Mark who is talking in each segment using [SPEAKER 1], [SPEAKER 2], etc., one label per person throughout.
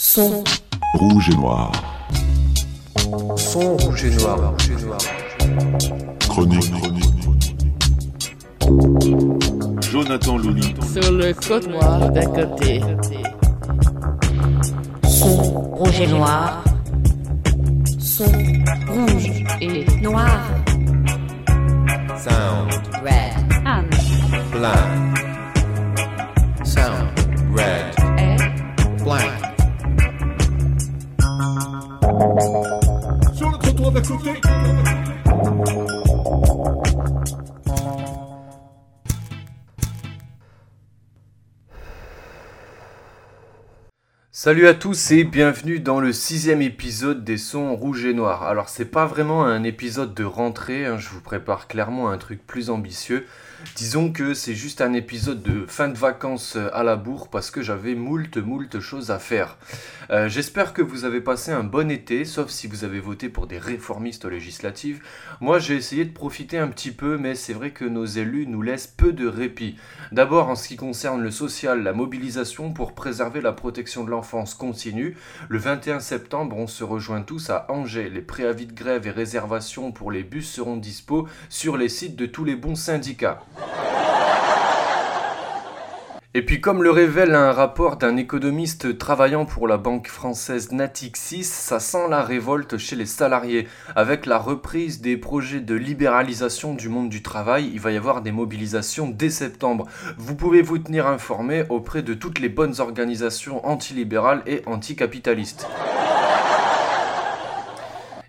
[SPEAKER 1] Son.
[SPEAKER 2] Rouge et noir.
[SPEAKER 3] Son rouge et noir.
[SPEAKER 2] Chronique. Jonathan Louni.
[SPEAKER 4] Sur le côte noir d'un côté.
[SPEAKER 1] Son. Rouge et noir. Son. Rouge et noir.
[SPEAKER 3] Sound
[SPEAKER 1] Red.
[SPEAKER 4] Anne.
[SPEAKER 3] blank.
[SPEAKER 5] Salut à tous et bienvenue dans le sixième épisode des sons rouges et noirs. Alors c'est pas vraiment un épisode de rentrée, hein, je vous prépare clairement un truc plus ambitieux. Disons que c'est juste un épisode de fin de vacances à la bourre parce que j'avais moult moult choses à faire. Euh, J'espère que vous avez passé un bon été, sauf si vous avez voté pour des réformistes législatives. Moi j'ai essayé de profiter un petit peu, mais c'est vrai que nos élus nous laissent peu de répit. D'abord en ce qui concerne le social, la mobilisation pour préserver la protection de continue. Le 21 septembre, on se rejoint tous à Angers. Les préavis de grève et réservations pour les bus seront dispo sur les sites de tous les bons syndicats. Et puis comme le révèle un rapport d'un économiste travaillant pour la banque française Natixis, ça sent la révolte chez les salariés. Avec la reprise des projets de libéralisation du monde du travail, il va y avoir des mobilisations dès septembre. Vous pouvez vous tenir informé auprès de toutes les bonnes organisations antilibérales et anticapitalistes.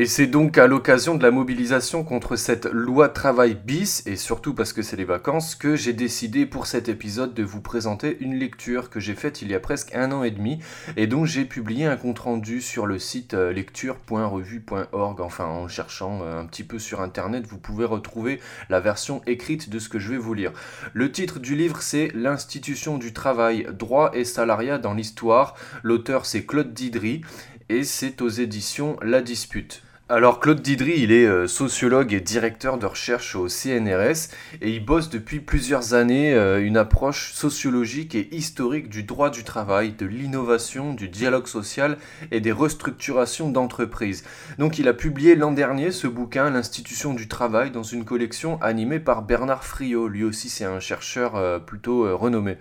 [SPEAKER 5] Et c'est donc à l'occasion de la mobilisation contre cette loi travail bis, et surtout parce que c'est les vacances, que j'ai décidé pour cet épisode de vous présenter une lecture que j'ai faite il y a presque un an et demi, et dont j'ai publié un compte-rendu sur le site euh, lecture.revue.org, enfin en cherchant euh, un petit peu sur internet, vous pouvez retrouver la version écrite de ce que je vais vous lire. Le titre du livre c'est L'institution du travail, droit et salariat dans l'histoire, l'auteur c'est Claude Didry, et c'est aux éditions La Dispute. Alors Claude Didry, il est euh, sociologue et directeur de recherche au CNRS et il bosse depuis plusieurs années euh, une approche sociologique et historique du droit du travail, de l'innovation, du dialogue social et des restructurations d'entreprises. Donc il a publié l'an dernier ce bouquin L'institution du travail dans une collection animée par Bernard Friot, lui aussi c'est un chercheur euh, plutôt renommé.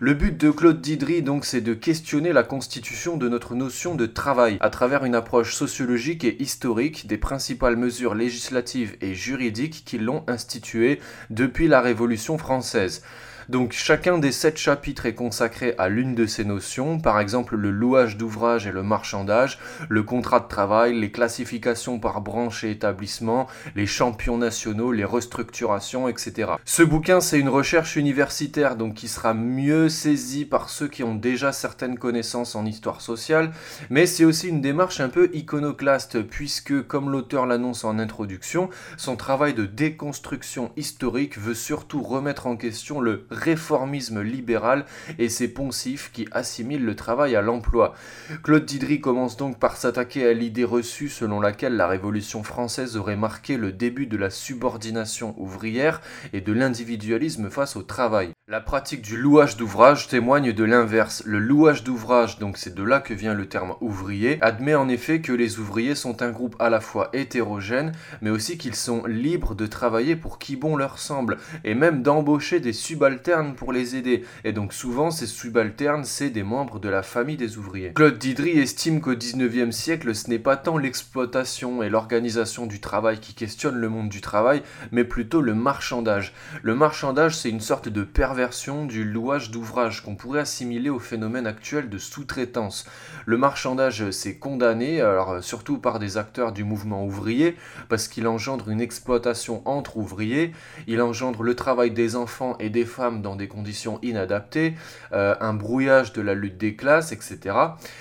[SPEAKER 5] Le but de Claude Didry donc c'est de questionner la constitution de notre notion de travail à travers une approche sociologique et historique des principales mesures législatives et juridiques qui l'ont institué depuis la Révolution française. Donc chacun des sept chapitres est consacré à l'une de ces notions, par exemple le louage d'ouvrage et le marchandage, le contrat de travail, les classifications par branche et établissement, les champions nationaux, les restructurations, etc. Ce bouquin c'est une recherche universitaire donc qui sera mieux saisie par ceux qui ont déjà certaines connaissances en histoire sociale, mais c'est aussi une démarche un peu iconoclaste puisque comme l'auteur l'annonce en introduction, son travail de déconstruction historique veut surtout remettre en question le réformisme libéral et ses poncifs qui assimilent le travail à l'emploi. Claude Didry commence donc par s'attaquer à l'idée reçue selon laquelle la Révolution française aurait marqué le début de la subordination ouvrière et de l'individualisme face au travail. La pratique du louage d'ouvrage témoigne de l'inverse. Le louage d'ouvrage, donc c'est de là que vient le terme ouvrier, admet en effet que les ouvriers sont un groupe à la fois hétérogène, mais aussi qu'ils sont libres de travailler pour qui bon leur semble, et même d'embaucher des subalternes pour les aider. Et donc souvent ces subalternes, c'est des membres de la famille des ouvriers. Claude Didry estime qu'au 19e siècle, ce n'est pas tant l'exploitation et l'organisation du travail qui questionnent le monde du travail, mais plutôt le marchandage. Le marchandage, c'est une sorte de perversion du louage d'ouvrage qu'on pourrait assimiler au phénomène actuel de sous-traitance. Le marchandage, c'est condamné, alors surtout par des acteurs du mouvement ouvrier, parce qu'il engendre une exploitation entre ouvriers, il engendre le travail des enfants et des femmes dans des conditions inadaptées, euh, un brouillage de la lutte des classes, etc.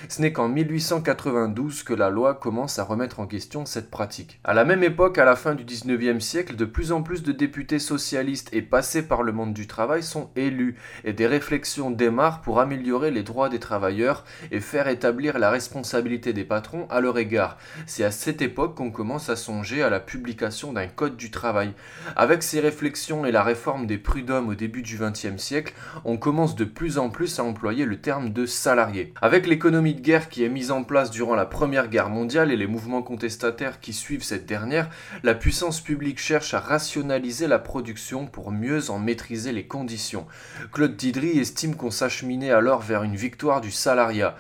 [SPEAKER 5] Ce n'est qu'en 1892 que la loi commence à remettre en question cette pratique. À la même époque, à la fin du 19e siècle, de plus en plus de députés socialistes et passés par le monde du travail sont élus et des réflexions démarrent pour améliorer les droits des travailleurs et faire établir la responsabilité des patrons à leur égard. C'est à cette époque qu'on commence à songer à la publication d'un code du travail. Avec ces réflexions et la réforme des prud'hommes au début du XXe siècle, on commence de plus en plus à employer le terme de salarié. Avec l'économie de guerre qui est mise en place durant la Première Guerre mondiale et les mouvements contestataires qui suivent cette dernière, la puissance publique cherche à rationaliser la production pour mieux en maîtriser les conditions. Claude Didry estime qu'on s'acheminait alors vers une victoire du salariat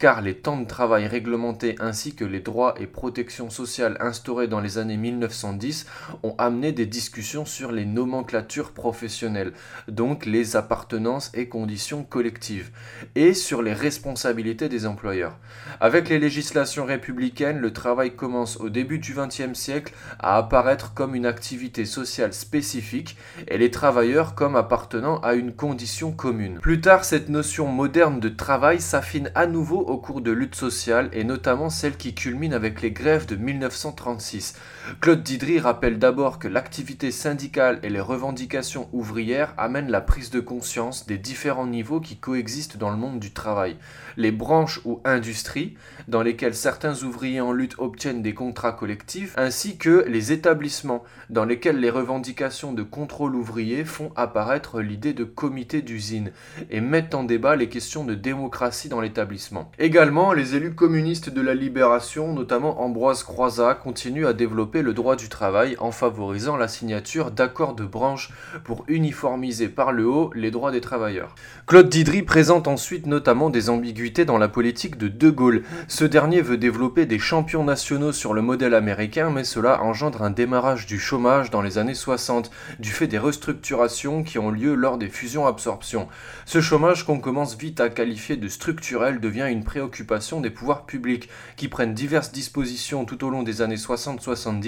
[SPEAKER 5] car les temps de travail réglementés ainsi que les droits et protections sociales instaurés dans les années 1910 ont amené des discussions sur les nomenclatures professionnelles, donc les appartenances et conditions collectives, et sur les responsabilités des employeurs. Avec les législations républicaines, le travail commence au début du XXe siècle à apparaître comme une activité sociale spécifique et les travailleurs comme appartenant à une condition commune. Plus tard, cette notion moderne de travail s'affine à nouveau au cours de luttes sociales et notamment celle qui culmine avec les grèves de 1936. Claude Didry rappelle d'abord que l'activité syndicale et les revendications ouvrières amènent la prise de conscience des différents niveaux qui coexistent dans le monde du travail. Les branches ou industries, dans lesquelles certains ouvriers en lutte obtiennent des contrats collectifs, ainsi que les établissements, dans lesquels les revendications de contrôle ouvrier font apparaître l'idée de comité d'usine et mettent en débat les questions de démocratie dans l'établissement. Également, les élus communistes de la libération, notamment Ambroise Croizat, continuent à développer le droit du travail en favorisant la signature d'accords de branche pour uniformiser par le haut les droits des travailleurs. Claude Didry présente ensuite notamment des ambiguïtés dans la politique de De Gaulle. Ce dernier veut développer des champions nationaux sur le modèle américain, mais cela engendre un démarrage du chômage dans les années 60, du fait des restructurations qui ont lieu lors des fusions-absorptions. Ce chômage qu'on commence vite à qualifier de structurel devient une préoccupation des pouvoirs publics, qui prennent diverses dispositions tout au long des années 60-70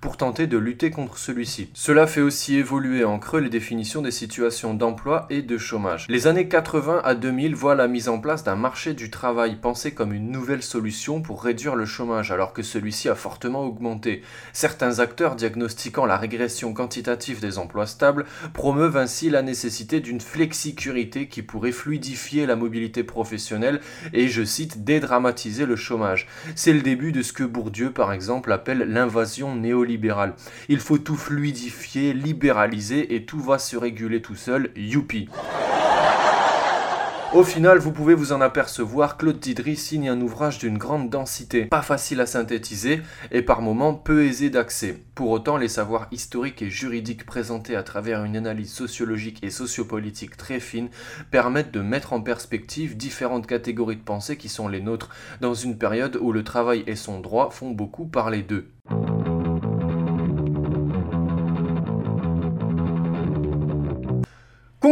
[SPEAKER 5] pour tenter de lutter contre celui-ci. Cela fait aussi évoluer en creux les définitions des situations d'emploi et de chômage. Les années 80 à 2000 voient la mise en place d'un marché du travail pensé comme une nouvelle solution pour réduire le chômage alors que celui-ci a fortement augmenté. Certains acteurs diagnostiquant la régression quantitative des emplois stables promeuvent ainsi la nécessité d'une flexicurité qui pourrait fluidifier la mobilité professionnelle et je cite, dédramatiser le chômage. C'est le début de ce que Bourdieu, par exemple, appelle l'invasion néolibérale. Il faut tout fluidifier, libéraliser et tout va se réguler tout seul. Youpi! Au final, vous pouvez vous en apercevoir, Claude Didry signe un ouvrage d'une grande densité, pas facile à synthétiser et par moments peu aisé d'accès. Pour autant, les savoirs historiques et juridiques présentés à travers une analyse sociologique et sociopolitique très fine permettent de mettre en perspective différentes catégories de pensée qui sont les nôtres dans une période où le travail et son droit font beaucoup parler d'eux.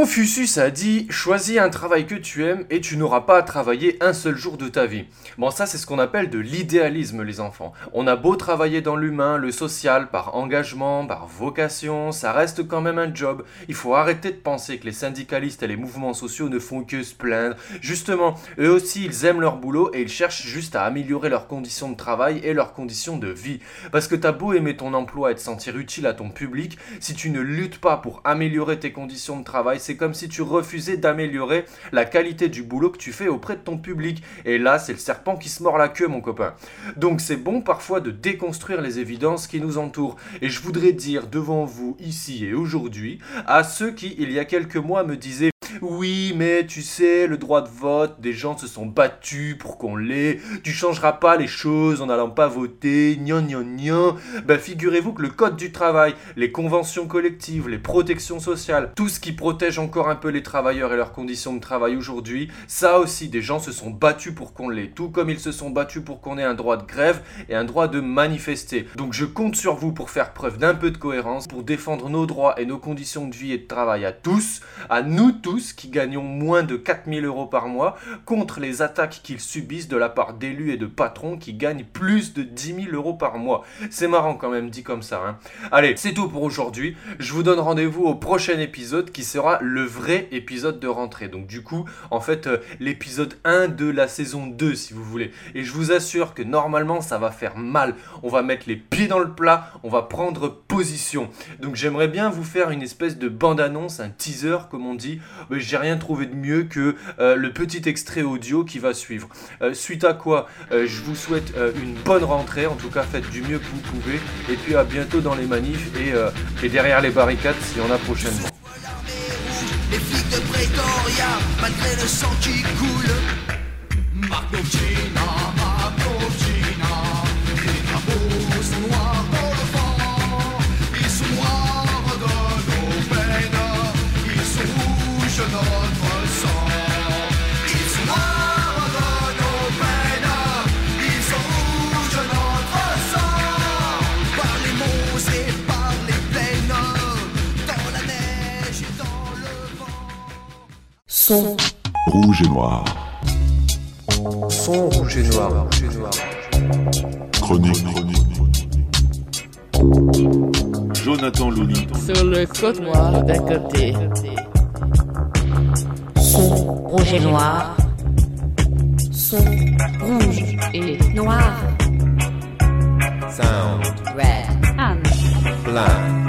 [SPEAKER 5] Confucius a dit Choisis un travail que tu aimes et tu n'auras pas à travailler un seul jour de ta vie. Bon, ça, c'est ce qu'on appelle de l'idéalisme, les enfants. On a beau travailler dans l'humain, le social, par engagement, par vocation, ça reste quand même un job. Il faut arrêter de penser que les syndicalistes et les mouvements sociaux ne font que se plaindre. Justement, eux aussi, ils aiment leur boulot et ils cherchent juste à améliorer leurs conditions de travail et leurs conditions de vie. Parce que t'as beau aimer ton emploi et te sentir utile à ton public, si tu ne luttes pas pour améliorer tes conditions de travail, c'est comme si tu refusais d'améliorer la qualité du boulot que tu fais auprès de ton public. Et là, c'est le serpent qui se mord la queue, mon copain. Donc c'est bon parfois de déconstruire les évidences qui nous entourent. Et je voudrais dire devant vous, ici et aujourd'hui, à ceux qui, il y a quelques mois, me disaient oui, mais tu sais, le droit de vote, des gens se sont battus pour qu'on l'ait. Tu changeras pas les choses en n'allant pas voter. Gnan, gnan, gnan. Ben, figurez-vous que le code du travail, les conventions collectives, les protections sociales, tout ce qui protège encore un peu les travailleurs et leurs conditions de travail aujourd'hui, ça aussi, des gens se sont battus pour qu'on l'ait. Tout comme ils se sont battus pour qu'on ait un droit de grève et un droit de manifester. Donc je compte sur vous pour faire preuve d'un peu de cohérence, pour défendre nos droits et nos conditions de vie et de travail à tous, à nous tous qui gagnons moins de 4000 euros par mois contre les attaques qu'ils subissent de la part d'élus et de patrons qui gagnent plus de 10 000 euros par mois. C'est marrant quand même dit comme ça. Hein. Allez, c'est tout pour aujourd'hui. Je vous donne rendez-vous au prochain épisode qui sera le vrai épisode de rentrée. Donc du coup, en fait, euh, l'épisode 1 de la saison 2 si vous voulez. Et je vous assure que normalement ça va faire mal. On va mettre les pieds dans le plat, on va prendre position. Donc j'aimerais bien vous faire une espèce de bande-annonce, un teaser comme on dit. Mais j'ai rien trouvé de mieux que euh, le petit extrait audio qui va suivre. Euh, suite à quoi, je vous souhaite une bonne rentrée. En tout cas, faites du mieux que vous pouvez. Et puis à bientôt dans les manifs et, derrière les barricades s'il y en a prochainement.
[SPEAKER 2] Rouge et noir.
[SPEAKER 3] Son rouge et noir. Rouge et noir.
[SPEAKER 2] Chronique. Jonathan Looney.
[SPEAKER 4] Sur le code noir d'à côté.
[SPEAKER 1] Son rouge et noir. Son rouge et noir.
[SPEAKER 3] Sound
[SPEAKER 1] Red. Anne.
[SPEAKER 3] blank.